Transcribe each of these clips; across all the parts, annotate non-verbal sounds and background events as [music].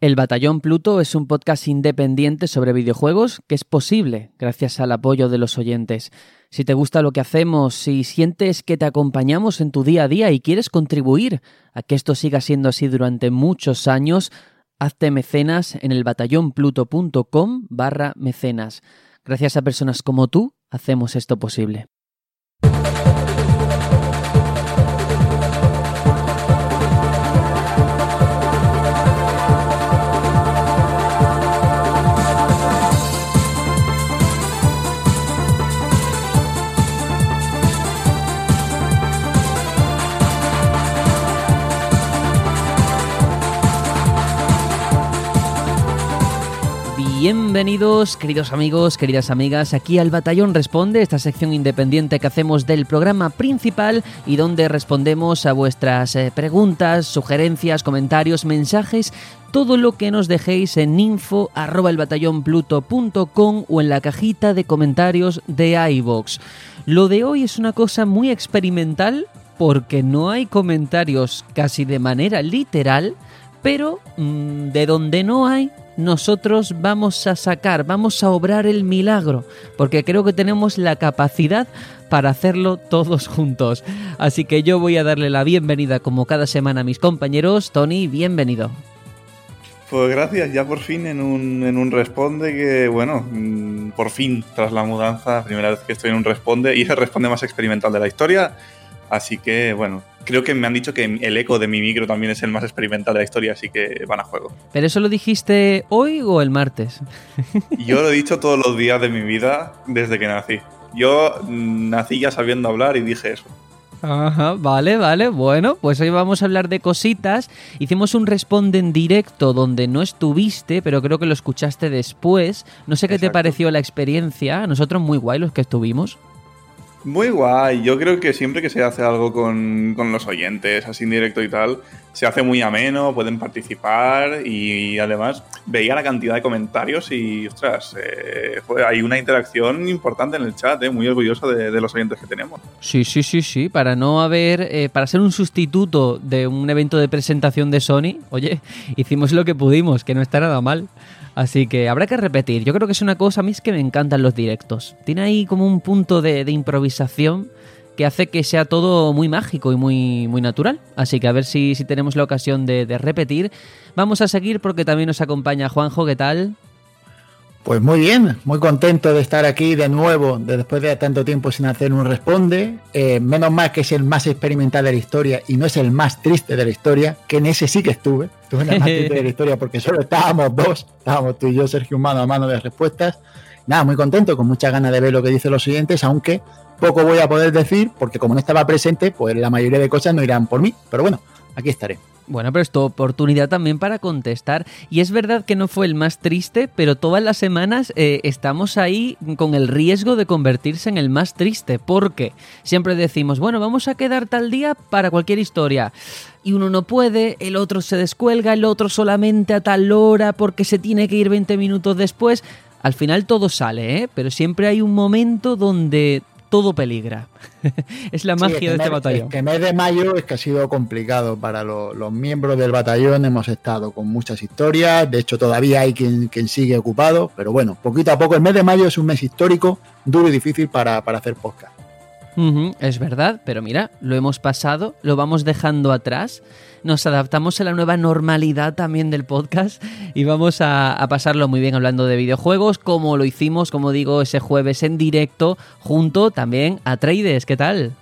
El Batallón Pluto es un podcast independiente sobre videojuegos que es posible gracias al apoyo de los oyentes. Si te gusta lo que hacemos, si sientes que te acompañamos en tu día a día y quieres contribuir a que esto siga siendo así durante muchos años, hazte mecenas en el batallonpluto.com barra mecenas. Gracias a personas como tú, hacemos esto posible. Bienvenidos, queridos amigos, queridas amigas, aquí al Batallón Responde, esta sección independiente que hacemos del programa principal y donde respondemos a vuestras eh, preguntas, sugerencias, comentarios, mensajes, todo lo que nos dejéis en info o en la cajita de comentarios de iVox. Lo de hoy es una cosa muy experimental porque no hay comentarios casi de manera literal, pero mm, de donde no hay nosotros vamos a sacar, vamos a obrar el milagro, porque creo que tenemos la capacidad para hacerlo todos juntos. Así que yo voy a darle la bienvenida como cada semana a mis compañeros. Tony, bienvenido. Pues gracias, ya por fin en un, en un responde que, bueno, mm, por fin tras la mudanza, primera vez que estoy en un responde y es el responde más experimental de la historia. Así que, bueno, creo que me han dicho que el eco de mi micro también es el más experimental de la historia, así que van a juego. ¿Pero eso lo dijiste hoy o el martes? [laughs] Yo lo he dicho todos los días de mi vida desde que nací. Yo nací ya sabiendo hablar y dije eso. Ajá, vale, vale. Bueno, pues hoy vamos a hablar de cositas. Hicimos un responde en directo donde no estuviste, pero creo que lo escuchaste después. No sé qué te pareció la experiencia. A nosotros muy guay los que estuvimos. Muy guay. Yo creo que siempre que se hace algo con, los oyentes, así en directo y tal, se hace muy ameno, pueden participar y, además veía la cantidad de comentarios y, ostras, eh, hay una interacción importante en el chat, eh, muy orgulloso de, los oyentes que tenemos. Sí, sí, sí, sí. Para no haber, eh, para ser un sustituto de un evento de presentación de Sony, oye, [laughs] hicimos lo que pudimos, que no está nada mal. Así que habrá que repetir. Yo creo que es una cosa, a mí es que me encantan los directos. Tiene ahí como un punto de, improvisación que hace que sea todo muy mágico y muy, muy natural. Así que a ver si, si tenemos la ocasión de, de repetir. Vamos a seguir porque también nos acompaña Juanjo, ¿qué tal? Pues muy bien, muy contento de estar aquí de nuevo, después de tanto tiempo sin hacer un responde. Eh, menos mal que es el más experimental de la historia y no es el más triste de la historia, que en ese sí que estuve. Estuve en el más triste de la historia porque solo estábamos dos, estábamos tú y yo, Sergio, mano a mano de respuestas. Nada, muy contento, con mucha ganas de ver lo que dicen los siguientes, aunque poco voy a poder decir, porque como no estaba presente, pues la mayoría de cosas no irán por mí. Pero bueno, aquí estaré. Bueno, pero es tu oportunidad también para contestar. Y es verdad que no fue el más triste, pero todas las semanas eh, estamos ahí con el riesgo de convertirse en el más triste. Porque siempre decimos, bueno, vamos a quedar tal día para cualquier historia. Y uno no puede, el otro se descuelga, el otro solamente a tal hora porque se tiene que ir 20 minutos después. Al final todo sale, ¿eh? Pero siempre hay un momento donde todo peligra. [laughs] es la magia de este batallón. El mes de mayo es que ha sido complicado para los miembros del batallón. Hemos estado con muchas historias. De hecho, todavía hay quien, sigue ocupado. Pero bueno, poquito a poco. El mes de mayo es un mes histórico, duro y difícil para, para hacer podcast es verdad, pero mira, lo hemos pasado, lo vamos dejando atrás, nos adaptamos a la nueva normalidad también del podcast y vamos a, a, pasarlo muy bien hablando de videojuegos, como lo hicimos, como digo, ese jueves en directo, junto también a Trades. ¿Qué tal?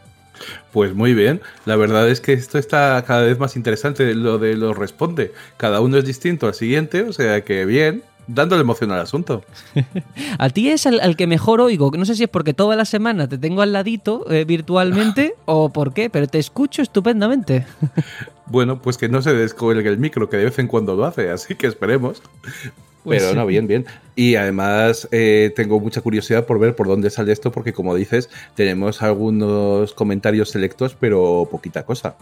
Pues muy bien, la verdad es que esto está cada vez más interesante, lo de los responde. Cada uno es distinto al siguiente, o sea que bien dándole emoción al asunto. [laughs] a ti es al, que mejor oigo. No sé si es porque toda la semana te tengo al ladito eh, virtualmente [laughs] o por qué, pero te escucho estupendamente. [laughs] bueno, pues que no se descuelgue el micro, que de vez en cuando lo hace, así que esperemos. Pues pero no, bien, bien. Y además eh, tengo mucha curiosidad por ver por dónde sale esto, porque como dices, tenemos algunos comentarios selectos, pero poquita cosa.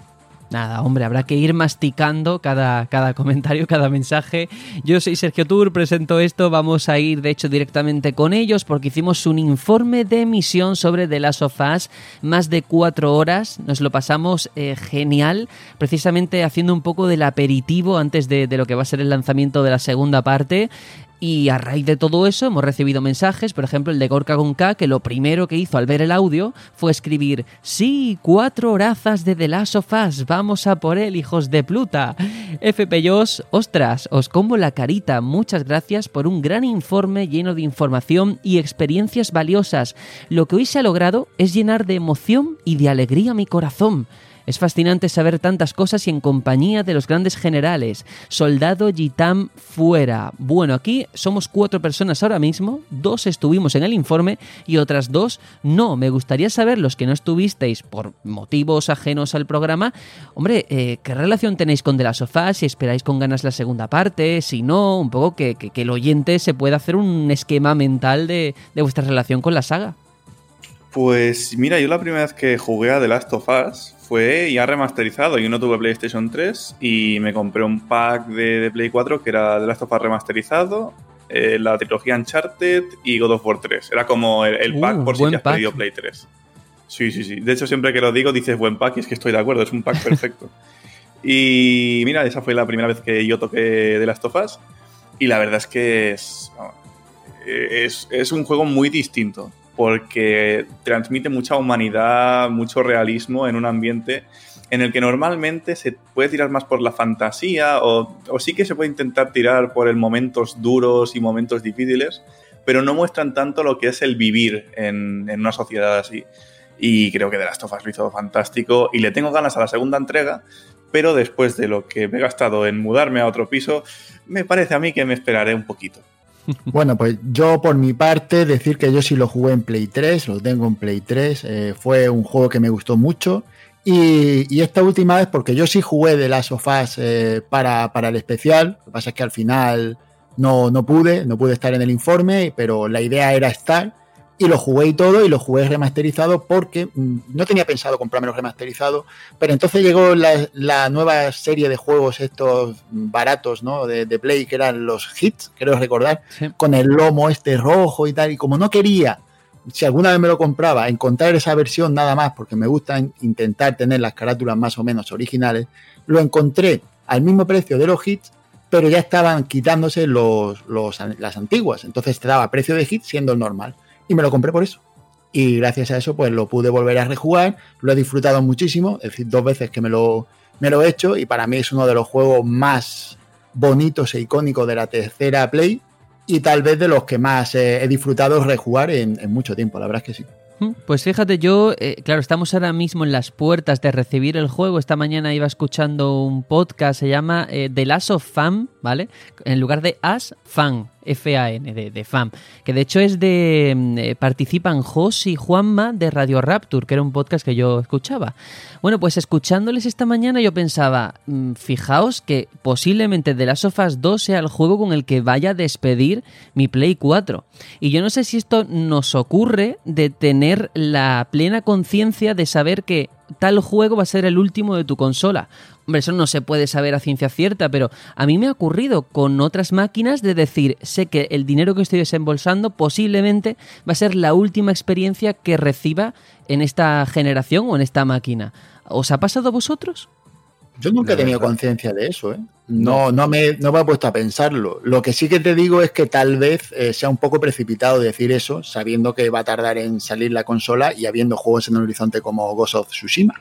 Nada, hombre, habrá que ir masticando cada, cada comentario, cada mensaje. Yo soy Sergio Tour, presento esto, vamos a ir de hecho directamente con ellos porque hicimos un informe de emisión sobre The Last of Us, más de cuatro horas, nos lo pasamos eh, genial, precisamente haciendo un poco del aperitivo antes de, de lo que va a ser el lanzamiento de la segunda parte. Y a raíz de todo eso hemos recibido mensajes, por ejemplo el de Gorka Gonka, que lo primero que hizo al ver el audio fue escribir Sí, cuatro horazas de The Last of Us, vamos a por él, hijos de Pluta. FPYOS, ostras, os combo la carita, muchas gracias por un gran informe lleno de información y experiencias valiosas. Lo que hoy se ha logrado es llenar de emoción y de alegría mi corazón. Es fascinante saber tantas cosas y en compañía de los grandes generales. Soldado Gitam fuera. Bueno, aquí somos cuatro personas ahora mismo, dos estuvimos en el informe y otras dos no. Me gustaría saber los que no estuvisteis por motivos ajenos al programa. Hombre, eh, ¿qué relación tenéis con De la Sofá? Si esperáis con ganas la segunda parte, si no, un poco que, que, que el oyente se pueda hacer un esquema mental de, de vuestra relación con la saga. Pues mira, yo la primera vez que jugué a The Last of Us fue ya remasterizado. Yo no tuve PlayStation 3 y me compré un pack de, de Play 4 que era The Last of Us remasterizado, eh, la trilogía Uncharted y God of War 3. Era como el, el pack Uh, por si te has pack. pedido Play 3. Sí, sí, sí. De hecho, siempre que lo digo dices buen pack y es que estoy de acuerdo, es un pack perfecto. [laughs] y mira, esa fue la primera vez que yo toqué The Last of Us y la verdad es que es, es, es un juego muy distinto porque transmite mucha humanidad, mucho realismo en un ambiente en el que normalmente se puede tirar más por la fantasía o, sí que se puede intentar tirar por el momentos duros y momentos difíciles, pero no muestran tanto lo que es el vivir en, una sociedad así. Y creo que The Last of lo hizo fantástico y le tengo ganas a la segunda entrega, pero después de lo que me he gastado en mudarme a otro piso, me parece a mí que me esperaré un poquito. Bueno, pues yo por mi parte decir que yo sí lo jugué en Play 3, lo tengo en Play 3, eh, fue un juego que me gustó mucho. Y, esta última vez porque yo sí jugué de las sofás eh, para, para, el especial, lo que pasa es que al final no, no pude, no pude estar en el informe, pero la idea era estar y lo jugué y todo y lo jugué remasterizado porque mmm, no tenía pensado comprármelo remasterizado, pero entonces llegó la, la, nueva serie de juegos estos baratos, ¿no? De, de Play que eran los hits, creo recordar, sí. con el lomo este rojo y tal y como no quería si alguna vez me lo compraba, encontrar esa versión nada más, porque me gusta intentar tener las carátulas más o menos originales, lo encontré al mismo precio de los hits, pero ya estaban quitándose los, los, las antiguas. Entonces te daba precio de hit siendo el normal. Y me lo compré por eso. Y gracias a eso, pues lo pude volver a rejugar. Lo he disfrutado muchísimo. Es decir, dos veces que me lo, me lo he hecho. Y para mí es uno de los juegos más bonitos e icónicos de la tercera Play y tal vez de los que más eh, he disfrutado rejugar en, en, mucho tiempo, la verdad es que sí. Pues fíjate, yo, eh, claro, estamos ahora mismo en las puertas de recibir el juego. Esta mañana iba escuchando un podcast, se llama eh, The Last of Fan, ¿vale? En lugar de As Fan, F-A-N, de, FAM, que de hecho es de. Eh, participan Jos y Juanma de Radio Rapture, que era un podcast que yo escuchaba. Bueno, pues escuchándoles esta mañana yo pensaba, mmm, fijaos que posiblemente The Last of Us 2 sea el juego con el que vaya a despedir mi Play 4. Y yo no sé si esto nos ocurre de tener la plena conciencia de saber que tal juego va a ser el último de tu consola. Hombre, eso no se puede saber a ciencia cierta, pero a mí me ha ocurrido con otras máquinas de decir, sé que el dinero que estoy desembolsando posiblemente va a ser la última experiencia que reciba en esta generación o en esta máquina. ¿Os ha pasado a vosotros? Yo nunca he tenido conciencia de eso, ¿eh? No, no me, no me he puesto a pensarlo. Lo que sí que te digo es que tal vez eh, sea un poco precipitado decir eso, sabiendo que va a tardar en salir la consola y habiendo juegos en el horizonte como Ghost of Tsushima.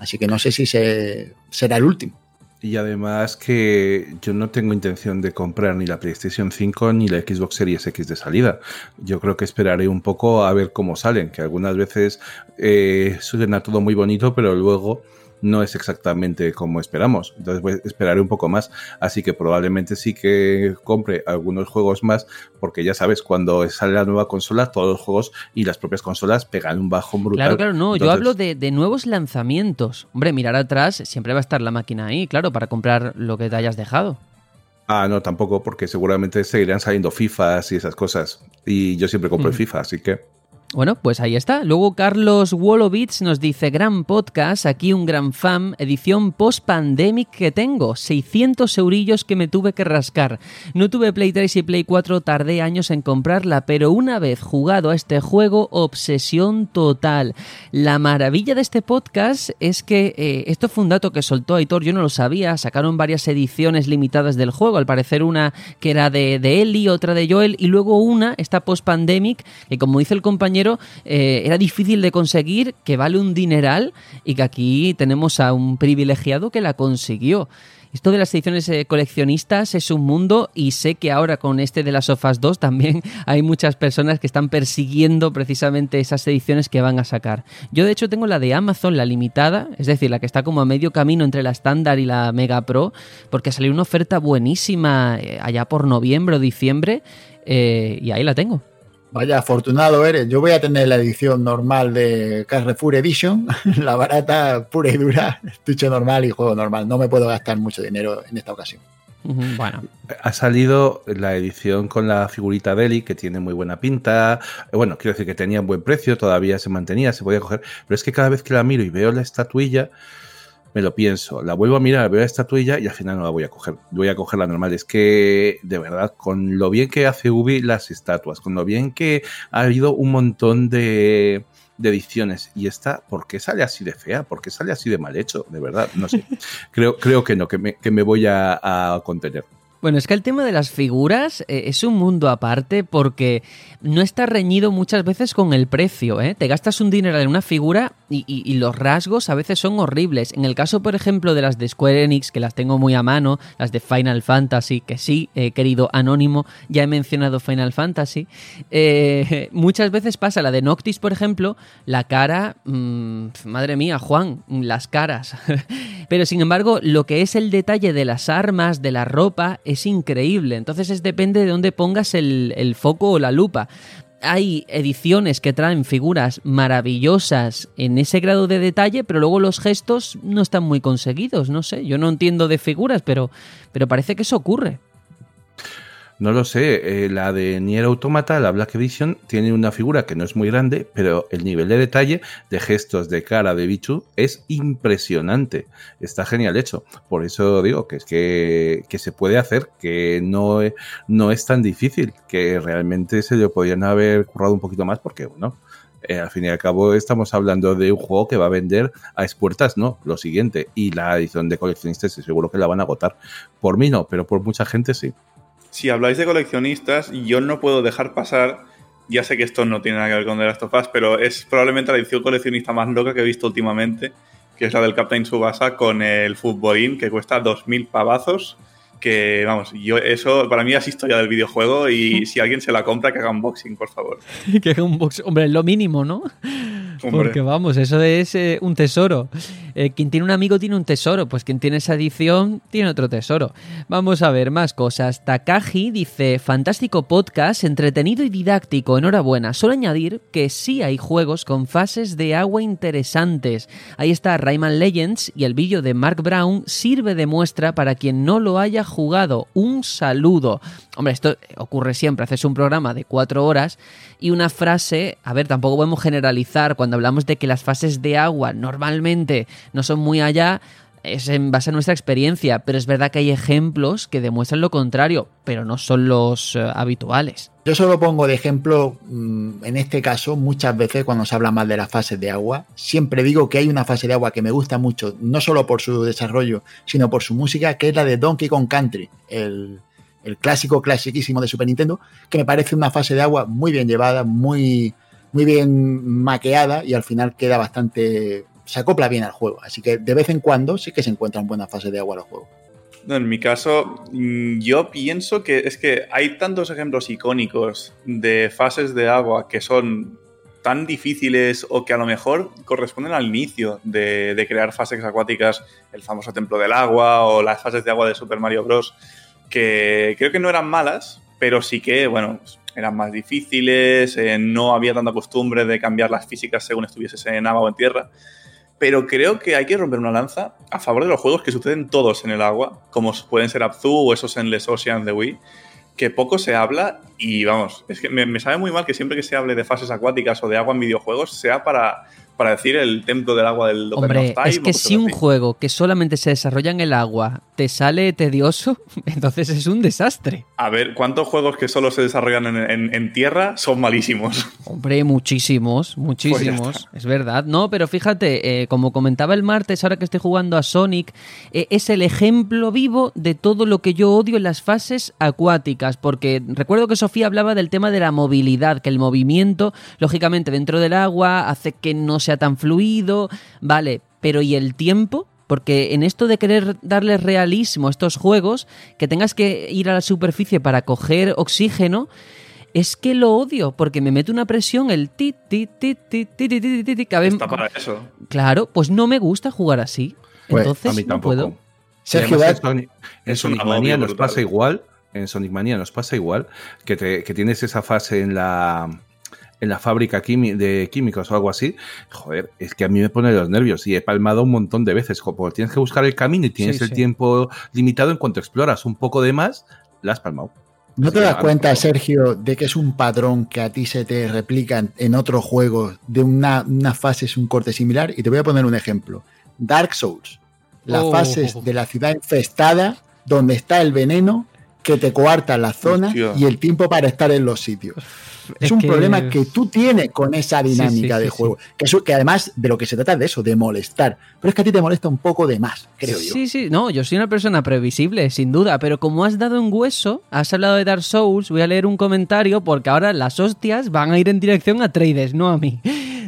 Así que no sé si se, será el último. Y además que yo no tengo intención de comprar ni la PlayStation 5 ni la Xbox Series X de salida. Yo creo que esperaré un poco a ver cómo salen, que algunas veces eh, suena todo muy bonito, pero luego no es exactamente como esperamos. Entonces pues, esperaré un poco más. Así que probablemente sí que compre algunos juegos más, porque ya sabes, cuando sale la nueva consola, todos los juegos y las propias consolas pegan un bajón brutal. Claro, claro, no. Entonces, yo hablo de, de, nuevos lanzamientos. Hombre, mirar atrás, siempre va a estar la máquina ahí, claro, para comprar lo que te hayas dejado. Ah, no, tampoco, porque seguramente seguirán saliendo FIFAs y esas cosas. Y yo siempre compro mm. FIFA, así que. Bueno, pues ahí está. Luego Carlos Wolowitz nos dice, gran podcast, aquí un gran fan, edición post-pandemic que tengo, 600 eurillos que me tuve que rascar. No tuve Play 3 y Play 4, tardé años en comprarla, pero una vez jugado a este juego, obsesión total. La maravilla de este podcast es que eh, esto fue un dato que soltó Aitor, yo no lo sabía, sacaron varias ediciones limitadas del juego, al parecer una que era de, de Ellie, otra de Joel, y luego una, esta post-pandemic, que como dice el compañero, eh, era difícil de conseguir, que vale un dineral y que aquí tenemos a un privilegiado que la consiguió. Esto de las ediciones eh, coleccionistas es un mundo y sé que ahora con este de las Sofas 2 también [laughs] hay muchas personas que están persiguiendo precisamente esas ediciones que van a sacar. Yo de hecho tengo la de Amazon, la limitada, es decir, la que está como a medio camino entre la estándar y la Mega Pro, porque salió una oferta buenísima eh, allá por noviembre o diciembre y ahí la tengo. Vaya, afortunado eres. Yo voy a tener la edición normal de Carrefour Edition, [laughs] la barata, pura y dura, estuche normal y juego normal. No me puedo gastar mucho dinero en esta ocasión. Bueno. Ha salido la edición con la figurita de Eli, que tiene muy buena pinta. Bueno, quiero decir que tenía un buen precio, todavía se mantenía, se podía coger. Pero es que cada vez que la miro y veo la estatuilla, me lo pienso, la vuelvo a mirar, veo esta tuya y al final no la voy a coger. Voy a coger la normal. Es que, de verdad, con lo bien que hace Ubi las estatuas, con lo bien que ha habido un montón de, ediciones. Y esta, ¿por qué sale así de fea? ¿Por qué sale así de mal hecho? De verdad, no sé. [laughs] creo, creo que no, que me, que me voy a contener. Bueno, es que el tema de las figuras eh, es un mundo aparte porque no está reñido muchas veces con el precio. ¿eh? Te gastas un dinero en una figura y, los rasgos a veces son horribles. En el caso, por ejemplo, de las de Square Enix, que las tengo muy a mano, las de Final Fantasy, que sí, he querido anónimo, ya he mencionado Final Fantasy, eh, [laughs] muchas veces pasa la de Noctis, por ejemplo, la cara, mm, madre mía, Juan, las caras. [laughs] Pero sin embargo, lo que es el detalle de las armas, de la ropa, es increíble. Entonces es depende de dónde pongas el, el foco o la lupa hay ediciones que traen figuras maravillosas en ese grado de detalle, pero luego los gestos no están muy conseguidos, no sé, yo no entiendo de figuras, pero, pero parece que eso ocurre. No lo sé, eh, la de Nier Automata, la Black Edition, tiene una figura que no es muy grande, pero el nivel de detalle de gestos de cara de Bichu es impresionante. Está genial hecho. Por eso digo que es que, se puede hacer, que no, no es tan difícil, que realmente se le podían haber currado un poquito más, porque bueno. Eh, al fin y al cabo estamos hablando de un juego que va a vender a expuertas, no, lo siguiente. Y la edición de coleccionistas seguro que la van a agotar. Por mí no, pero por mucha gente sí si habláis de coleccionistas, yo no puedo dejar pasar, ya sé que esto no tiene nada que ver con The Last of Us, pero es probablemente la edición coleccionista más loca que he visto últimamente, que es la del Captain Subasa con el Footballin, que cuesta 2.000 pavazos que vamos, yo eso para mí es historia del videojuego y [laughs] si alguien se la compra que haga unboxing, por favor. [laughs] que haga unboxing, hombre, es lo mínimo, ¿no? Porque vamos, eso es eh, un tesoro. Eh, quien tiene un amigo tiene un tesoro, pues quien tiene esa edición tiene otro tesoro. Vamos a ver más cosas. Takagi dice, fantástico podcast, entretenido y didáctico, enhorabuena. Solo añadir que sí hay juegos con fases de agua interesantes. Ahí está Rayman Legends y el vídeo de Mark Brown sirve de muestra para quien no lo haya jugado. Un saludo. Hombre, esto ocurre siempre, haces un programa de cuatro horas y una frase, a ver, tampoco podemos generalizar cuando hablamos de que las fases de agua normalmente no son muy allá, es en base a nuestra experiencia, pero es verdad que hay ejemplos que demuestran lo contrario, pero no son los eh, habituales. Yo solo pongo de ejemplo, mm, en este caso, muchas veces cuando se habla mal de las fases de agua, siempre digo que hay una fase de agua que me gusta mucho, no solo por su desarrollo, sino por su música, que es la de Donkey Kong Country, el, el clásico, clasiquísimo de Super Nintendo, que me parece una fase de agua muy bien llevada, muy, muy bien maqueada y al final queda bastante se acopla bien al juego. Así que de vez en cuando sí que se encuentran buenas fases de agua los juegos. en mi caso, mm, yo pienso que es que hay tantos ejemplos icónicos de fases de agua que son tan difíciles o que a lo mejor corresponden al inicio de, crear fases acuáticas, el famoso templo del agua o las fases de agua de Super Mario Bros., que creo que no eran malas, pero sí que, bueno, eran más difíciles, eh, no había tanta costumbre de cambiar las físicas según estuvieses en agua o en tierra pero creo que hay que romper una lanza a favor de los juegos que suceden todos en el agua, como pueden ser Abzu o esos Endless Ocean de Wii, que poco se habla y vamos, es que me, me sabe muy mal que siempre que se hable de fases acuáticas o de agua en videojuegos sea para para decir el templo del agua del Hombre, es que si un juego que solamente se desarrolla en el agua te sale tedioso, [laughs] entonces es un desastre. A ver, ¿cuántos juegos que solo se desarrollan en, tierra son malísimos? [laughs] Hombre, muchísimos, muchísimos, pues es verdad. No, pero fíjate, eh, como comentaba el martes, ahora que estoy jugando a Sonic, eh, es el ejemplo vivo de todo lo que yo odio en las fases acuáticas, porque recuerdo que Sofía hablaba del tema de la movilidad, que el movimiento, lógicamente, dentro del agua hace que no se tan fluido, vale, pero ¿y el tiempo? Porque en esto de querer darle realismo a estos juegos, que tengas que ir a la superficie para coger oxígeno, es que lo odio, porque me mete una presión el ti, ti, ti, ti, ti, ti, ti, ti, ti Está para eso. Claro, pues no me gusta jugar así. Entonces, a mí tampoco. no puedo. Sergio, en Sonic, en Sonic Mania nos pasa igual. En Sonic Mania nos pasa igual que, te, que tienes esa fase en la en la fábrica de químicos o algo así, joder, es que a mí me pone los nervios y he palmado un montón de veces. Como tienes que buscar el camino y tienes el tiempo limitado, en cuanto exploras un poco de más, la has palmado. ¿No te das cuenta, Sergio, de que es un patrón que a ti se te replica en otros juegos de una, fase es un corte similar? Y te voy a poner un ejemplo. Dark Souls. Las oh. fases de la ciudad infestada, donde está el veneno que te coarta la zona y el tiempo para estar en los sitios. Es, un problema que tú tienes con esa dinámica de juego. Que, que además de lo que se trata de eso, de molestar. Pero es que a ti te molesta un poco de más, creo yo. Sí, sí, no, yo soy una persona previsible, sin duda. Pero como has dado un hueso, has hablado de Dark Souls, voy a leer un comentario porque ahora las hostias van a ir en dirección a Trades, no a mí.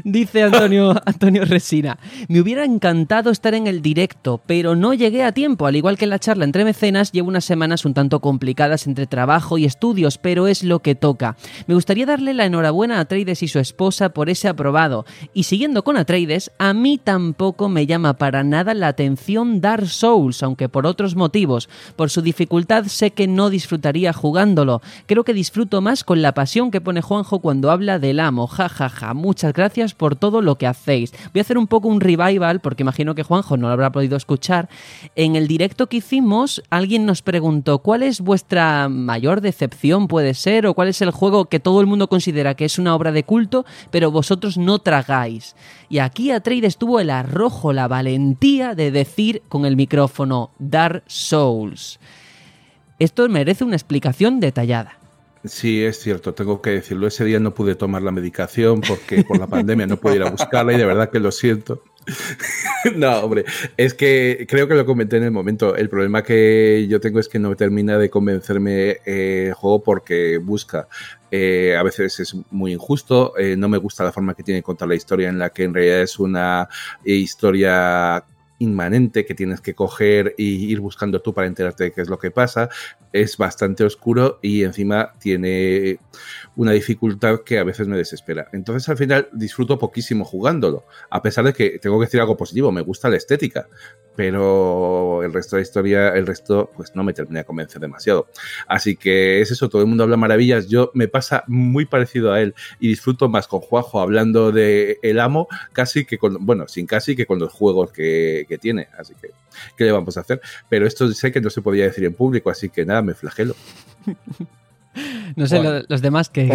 Dice Antonio, [laughs] Antonio Resina, me hubiera encantado estar en el directo, pero no llegué a tiempo. Al igual que en la charla entre mecenas, llevo unas semanas un tanto complicadas entre trabajo y estudios, pero es lo que toca. Me gustaría darle la enhorabuena a Atreides y su esposa por ese aprobado. Y siguiendo con Atreides, a mí tampoco me llama para nada la atención Dark Souls, aunque por otros motivos. Por su dificultad sé que no disfrutaría jugándolo. Creo que disfruto más con la pasión que pone Juanjo cuando habla del amo. Ja, ja, ja. Muchas gracias por todo lo que hacéis. Voy a hacer un poco un revival, porque imagino que Juanjo no lo habrá podido escuchar. En el directo que hicimos, alguien nos preguntó cuál es vuestra mayor decepción, puede ser, o cuál es el juego que todo el mundo considera que es una obra de culto, pero vosotros no tragáis. Y aquí Atreides tuvo el arrojo, la valentía de decir con el micrófono Dark Souls. Esto merece una explicación detallada. Sí, es cierto, tengo que decirlo. Ese día no pude tomar la medicación porque por la pandemia no pude ir a buscarla y de verdad que lo siento. [laughs] no, hombre, es que creo que lo comenté en el momento. El problema que yo tengo es que no termina de convencerme eh, el juego porque busca. Eh, a veces es muy injusto, eh, no me gusta la forma que tiene contar la historia en la que en realidad es una historia inmanente que tienes que coger y ir buscando tú para enterarte de qué es lo que pasa. Es bastante oscuro y encima tiene una dificultad que a veces me desespera. Entonces al final disfruto poquísimo jugándolo, a pesar de que tengo que decir algo positivo, me gusta la estética, pero el resto de la historia, el resto pues no me termina de convencer demasiado. Así que es eso, todo el mundo habla maravillas, yo me pasa muy parecido a él y disfruto más con Juanjo hablando de El Amo casi que con, bueno, sin casi que con los juegos que, que tiene, así que ¿qué le vamos a hacer? Pero esto sé que no se podía decir en público, así que nada, me flagelo. [laughs] No sé, los demás que...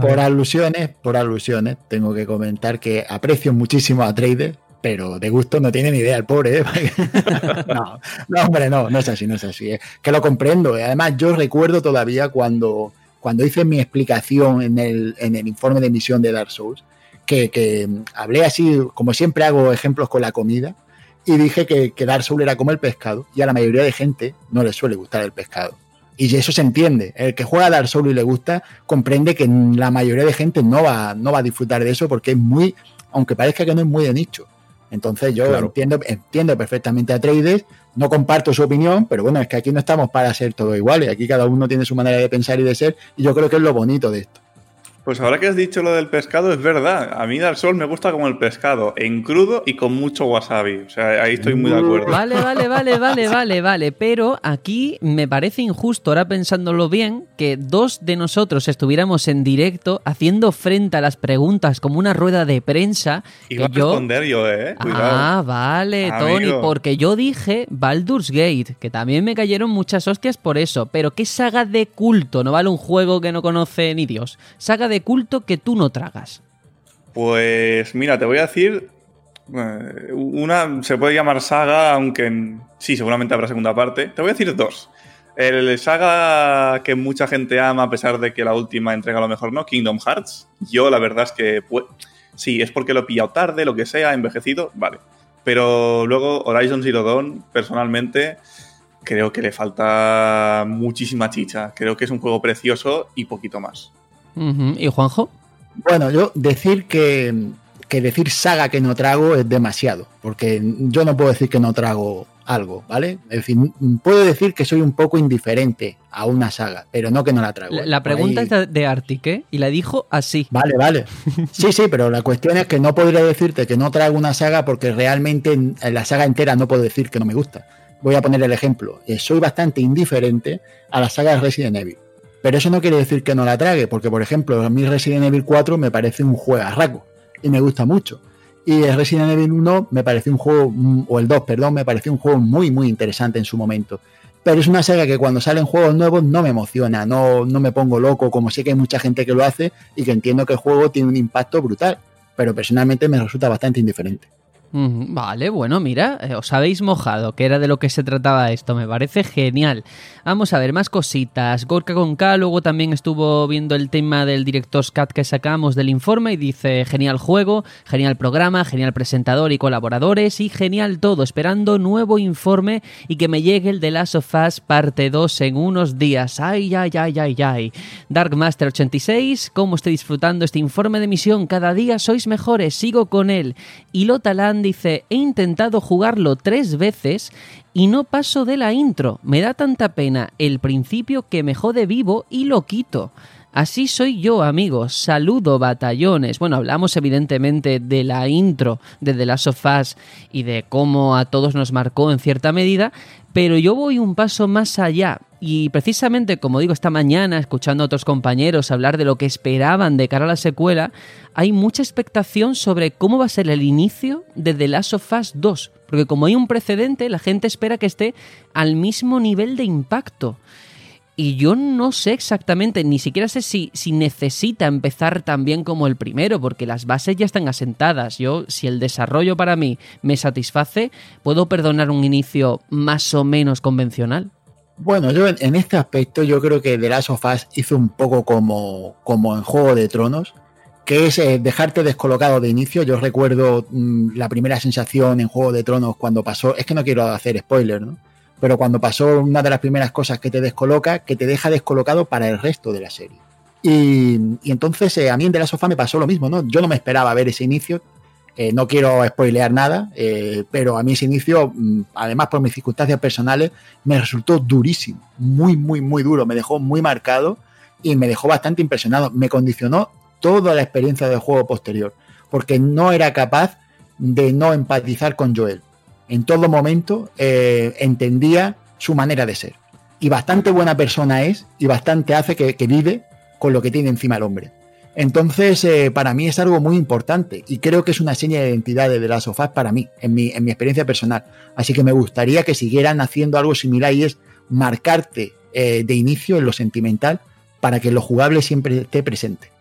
Por, alusiones, por alusiones, tengo que comentar que aprecio muchísimo a Trader, pero de gusto no tiene ni idea el pobre. ¿eh? [laughs] no, no, hombre, no, no es así, no es así. ¿eh? Que lo comprendo. Además, yo recuerdo todavía cuando, cuando hice mi explicación en el, en el informe de emisión de Dark Souls, que, que, hablé así, como siempre hago ejemplos con la comida, y dije que, que Dark Souls era como el pescado, y a la mayoría de gente no le suele gustar el pescado. Y eso se entiende. El que juega a Dark Souls y le gusta, comprende que la mayoría de gente no va, no va a disfrutar de eso porque es muy, aunque parezca que no es muy de nicho. Entonces yo entiendo, entiendo perfectamente a Trades, no comparto su opinión, pero bueno, es que aquí no estamos para ser todos iguales, aquí cada uno tiene su manera de pensar y de ser, y yo creo que es lo bonito de esto. Pues ahora que has dicho lo del pescado, es verdad. A mí Dark Souls me gusta como el pescado, en crudo y con mucho wasabi. O sea, ahí estoy muy de acuerdo. Vale, vale, vale, vale, vale, vale. Pero aquí me parece injusto, ahora pensándolo bien, que dos de nosotros estuviéramos en directo haciendo frente a las preguntas como una rueda de prensa. Iba a responder yo, eh. Cuidado. Ah, vale, Tony, porque yo dije Baldur's Gate, que también me cayeron muchas hostias por eso. Pero ¿qué saga de culto? No vale un juego que no conoce ni Dios. Saga de de culto que tú no tragas? Pues mira, te voy a decir. Eh, una se puede llamar saga, aunque sí, seguramente habrá segunda parte. Te voy a decir dos. El saga que mucha gente ama, a pesar de que la última entrega a lo mejor no, Kingdom Hearts. Yo la verdad es que sí, es porque lo he pillado tarde, lo que sea, envejecido, vale. Pero luego Horizon Zero Dawn, personalmente, creo que le falta muchísima chicha. Creo que es un juego precioso y poquito más. ¿Y Juanjo? Bueno, yo decir que, decir saga que no trago es demasiado, porque yo no puedo decir que no trago algo, ¿vale? En fin, puedo decir que soy un poco indiferente a una saga, pero no que no la trago. La, pregunta es de Arctic, ¿eh? Y la dijo así. Vale, vale. [laughs] Sí, sí, pero la cuestión es que no podría decirte que no traigo una saga porque realmente en la saga entera no puedo decir que no me gusta. Voy a poner el ejemplo. Eh, soy bastante indiferente a la saga de Resident Evil. Pero eso no quiere decir que no la trague, porque por ejemplo, a mí Resident Evil 4 me parece un juego raco y me gusta mucho. Y el Resident Evil 1 me parece un juego, mm, o el 2, perdón, me pareció un juego muy, muy interesante en su momento. Pero es una saga que cuando salen juegos nuevos no me emociona, no, no me pongo loco, como sé que hay mucha gente que lo hace y que entiendo que el juego tiene un impacto brutal. Pero personalmente me resulta bastante indiferente. Vale, bueno, mira, eh, os habéis mojado, que era de lo que se trataba esto, me parece genial. Vamos a ver, más cositas. Gorka con K luego también estuvo viendo el tema del director Cut que sacamos del informe y dice, genial juego, genial programa, genial presentador y colaboradores y genial todo, esperando nuevo informe y que me llegue el de Last of Us parte 2 en unos días. Ay, ay, ay, ay, ay. Darkmaster86, ¿cómo estoy disfrutando este informe de misión? Cada día sois mejores, sigo con él. Y Lotaland dice, he intentado jugarlo tres veces y no paso de la intro. Me da tanta pena el principio que me jode vivo y lo quito. Así soy yo, amigos. Saludo, batallones. Bueno, hablamos evidentemente de la intro de The Last of Us y de cómo a todos nos marcó en cierta medida, pero yo voy un paso más allá. Y precisamente, como digo, esta mañana, escuchando a otros compañeros hablar de lo que esperaban de cara a la secuela, hay mucha expectación sobre cómo va a ser el inicio de The Last of Us 2. Porque como hay un precedente, la gente espera que esté al mismo nivel de impacto. Y yo no sé exactamente, ni siquiera sé si, si necesita empezar tan bien como el primero, porque las bases ya están asentadas. Yo, si el desarrollo para mí me satisface, ¿puedo perdonar un inicio más o menos convencional? Bueno, yo en, este aspecto yo creo que The Last of Us hizo un poco como, como en Juego de Tronos, que es eh, dejarte descolocado de inicio. Yo recuerdo mm, la primera sensación en Juego de Tronos cuando pasó, es que no quiero hacer spoiler, ¿no? Pero cuando pasó una de las primeras cosas que te descoloca, que te deja descolocado para el resto de la serie. Y, entonces eh, a mí en De la Sofá me pasó lo mismo, ¿no? Yo no me esperaba ver ese inicio, eh, no quiero spoilear nada, eh, pero a mí ese inicio, mm, además por mis circunstancias personales, me resultó durísimo, muy, muy, muy duro, me dejó muy marcado y me dejó bastante impresionado, me condicionó toda la experiencia del juego posterior, porque no era capaz de no empatizar con Joel en todo momento eh, entendía su manera de ser. Y bastante buena persona es y bastante hace que, vive con lo que tiene encima el hombre. Entonces, eh, para mí es algo muy importante y creo que es una seña de identidad de of Us para mí, en mi, en mi experiencia personal. Así que me gustaría que siguieran haciendo algo similar y es marcarte eh, de inicio en lo sentimental para que lo jugable siempre esté presente.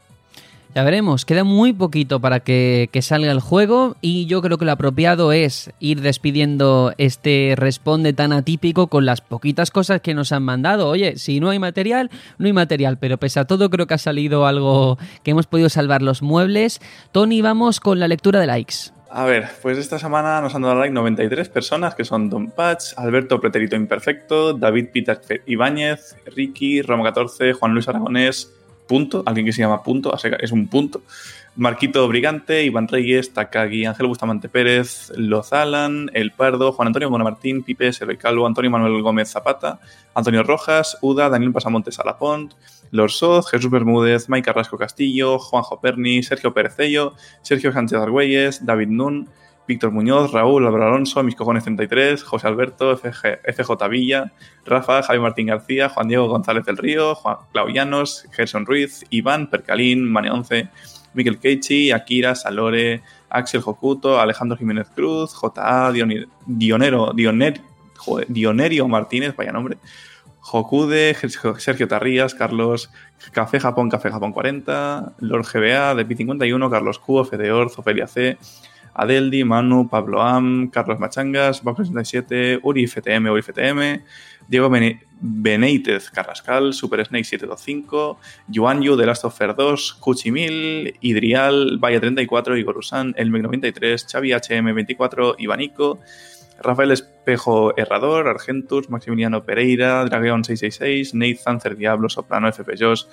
Ya veremos, queda muy poquito para que, salga el juego y yo creo que lo apropiado es ir despidiendo este responde tan atípico con las poquitas cosas que nos han mandado. Oye, si no hay material, no hay material, pero pese a todo creo que ha salido algo que hemos podido salvar los muebles. Tony, vamos con la lectura de likes. A ver, pues esta semana nos han dado like 93 personas, que son Don Patch, Alberto Preterito Imperfecto, David Peter Ibáñez, Ricky, Romo 14, Juan Luis Aragonés, punto, alguien que se llama punto, es un punto. Marquito Brigante, Iván Reyes, Takagi, Ángel Bustamante Pérez, Lozalan, El Pardo, Juan Antonio Monamartín, Pipe, Eloy Calvo, Antonio Manuel Gómez Zapata, Antonio Rojas, Uda, Daniel Pasamontes Alapont, Lord Soz, Jesús Bermúdez, Mike Carrasco Castillo, Juanjo Perni, Sergio Perecello, Sergio Sánchez Argüelles, David Nun, Víctor Muñoz, Raúl Álvaro Alonso, Mis Cojones 33, José Alberto, FJ Villa, Rafa, Javi Martín García, Juan Diego González del Río, Juan Claudianos, Gerson Ruiz, Iván, Percalín, Mane 11, Miguel Keichi, Akira, Salore, Axel Jokuto, Alejandro Jiménez Cruz, J.A., Dionero, Dioner, Dionerio Martínez, vaya nombre, Jokude, Sergio Tarrías, Carlos Café Japón, Café Japón 40, Lord GBA, de P51, Carlos Q, Fedeor, Zofelia C, Adeldi, Manu, Pablo Am, Carlos Machangas, Box 67, Uri FTM, Uri FTM, Diego Benítez Carrascal, Super Snake 725, Yuan Yu de Last of Us 2, Cuchimil, Idrial, Valle 34, Igor Usan, Elmec 93, Xavi HM24, Ivanico, Rafael Espejo Herrador, Argentus, Maximiliano Pereira, Dragon 666, Nate Zancer Diablo, Soprano, FP Josh,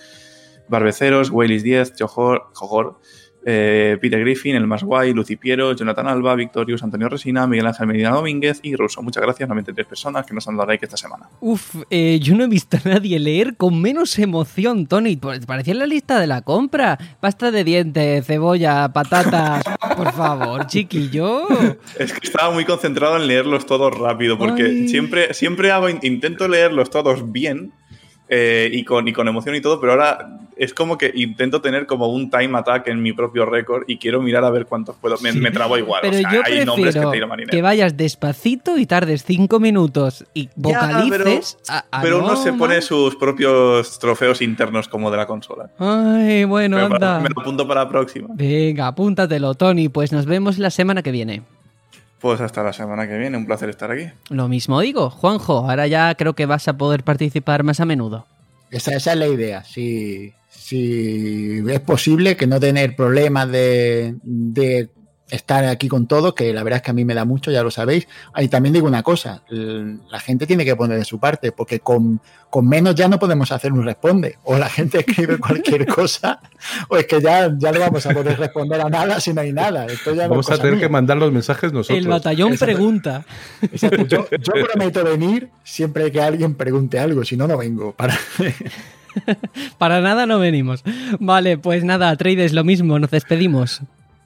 Barbeceros, Wailis 10, Jojor, Jojor eh, Peter Griffin, El Más Guay, Lucipiero, Jonathan Alba, Victorius, Antonio Resina, Miguel Ángel Medina Domínguez y Russo. Muchas gracias, 93 personas que nos han dado like esta semana. Uf, eh, yo no he visto a nadie leer con menos emoción, Tony. Parecía la lista de la compra. Pasta de dientes, cebolla, patatas. [laughs] Por favor, chiquillo. Es que estaba muy concentrado en leerlos todos rápido, porque siempre, siempre hago, intento leerlos todos bien eh, y, con, y con emoción y todo, pero ahora es como que intento tener como un time attack en mi propio récord y quiero mirar a ver cuántos puedo. Me, me trabo igual. Pero yo hay nombres que, que vayas despacito y tardes cinco minutos y vocalices. pero, uno se pone sus propios trofeos internos como de la consola. Ay, bueno, anda. me lo apunto para la próxima. Venga, apúntatelo, Tony. Pues nos vemos la semana que viene. Pues hasta la semana que viene, un placer estar aquí. Lo mismo digo, Juanjo, ahora ya creo que vas a poder participar más a menudo. Esa, es la idea, si, si es posible que no tener problemas de, de estar aquí con todos, que la verdad es que a mí me da mucho, ya lo sabéis. Y también digo una cosa, la gente tiene que poner de su parte, porque con, menos ya no podemos hacer un responde. O la gente escribe cualquier [laughs] cosa, o es que ya, ya no vamos a poder responder a nada si no hay nada. vamos a tener que mandar los mensajes nosotros. El batallón pregunta. Yo, prometo venir siempre que alguien pregunte algo, si no, no vengo. Para... [laughs] Para nada no venimos. Vale, pues nada, Trades, lo mismo, nos despedimos.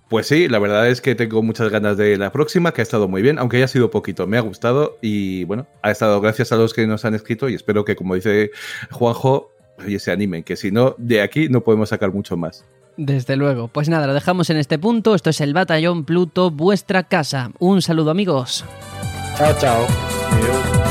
Pues sí, la verdad es que tengo muchas ganas de la próxima, que ha estado muy bien, aunque haya sido poquito, me ha gustado y bueno, ha estado gracias a los que nos han escrito y espero que, como dice Juanjo, se animen, que si no, de aquí no podemos sacar mucho más. Desde luego. Pues nada, lo dejamos en este punto. Esto es el Batallón Pluto, vuestra casa. Un saludo amigos. Chao, chao.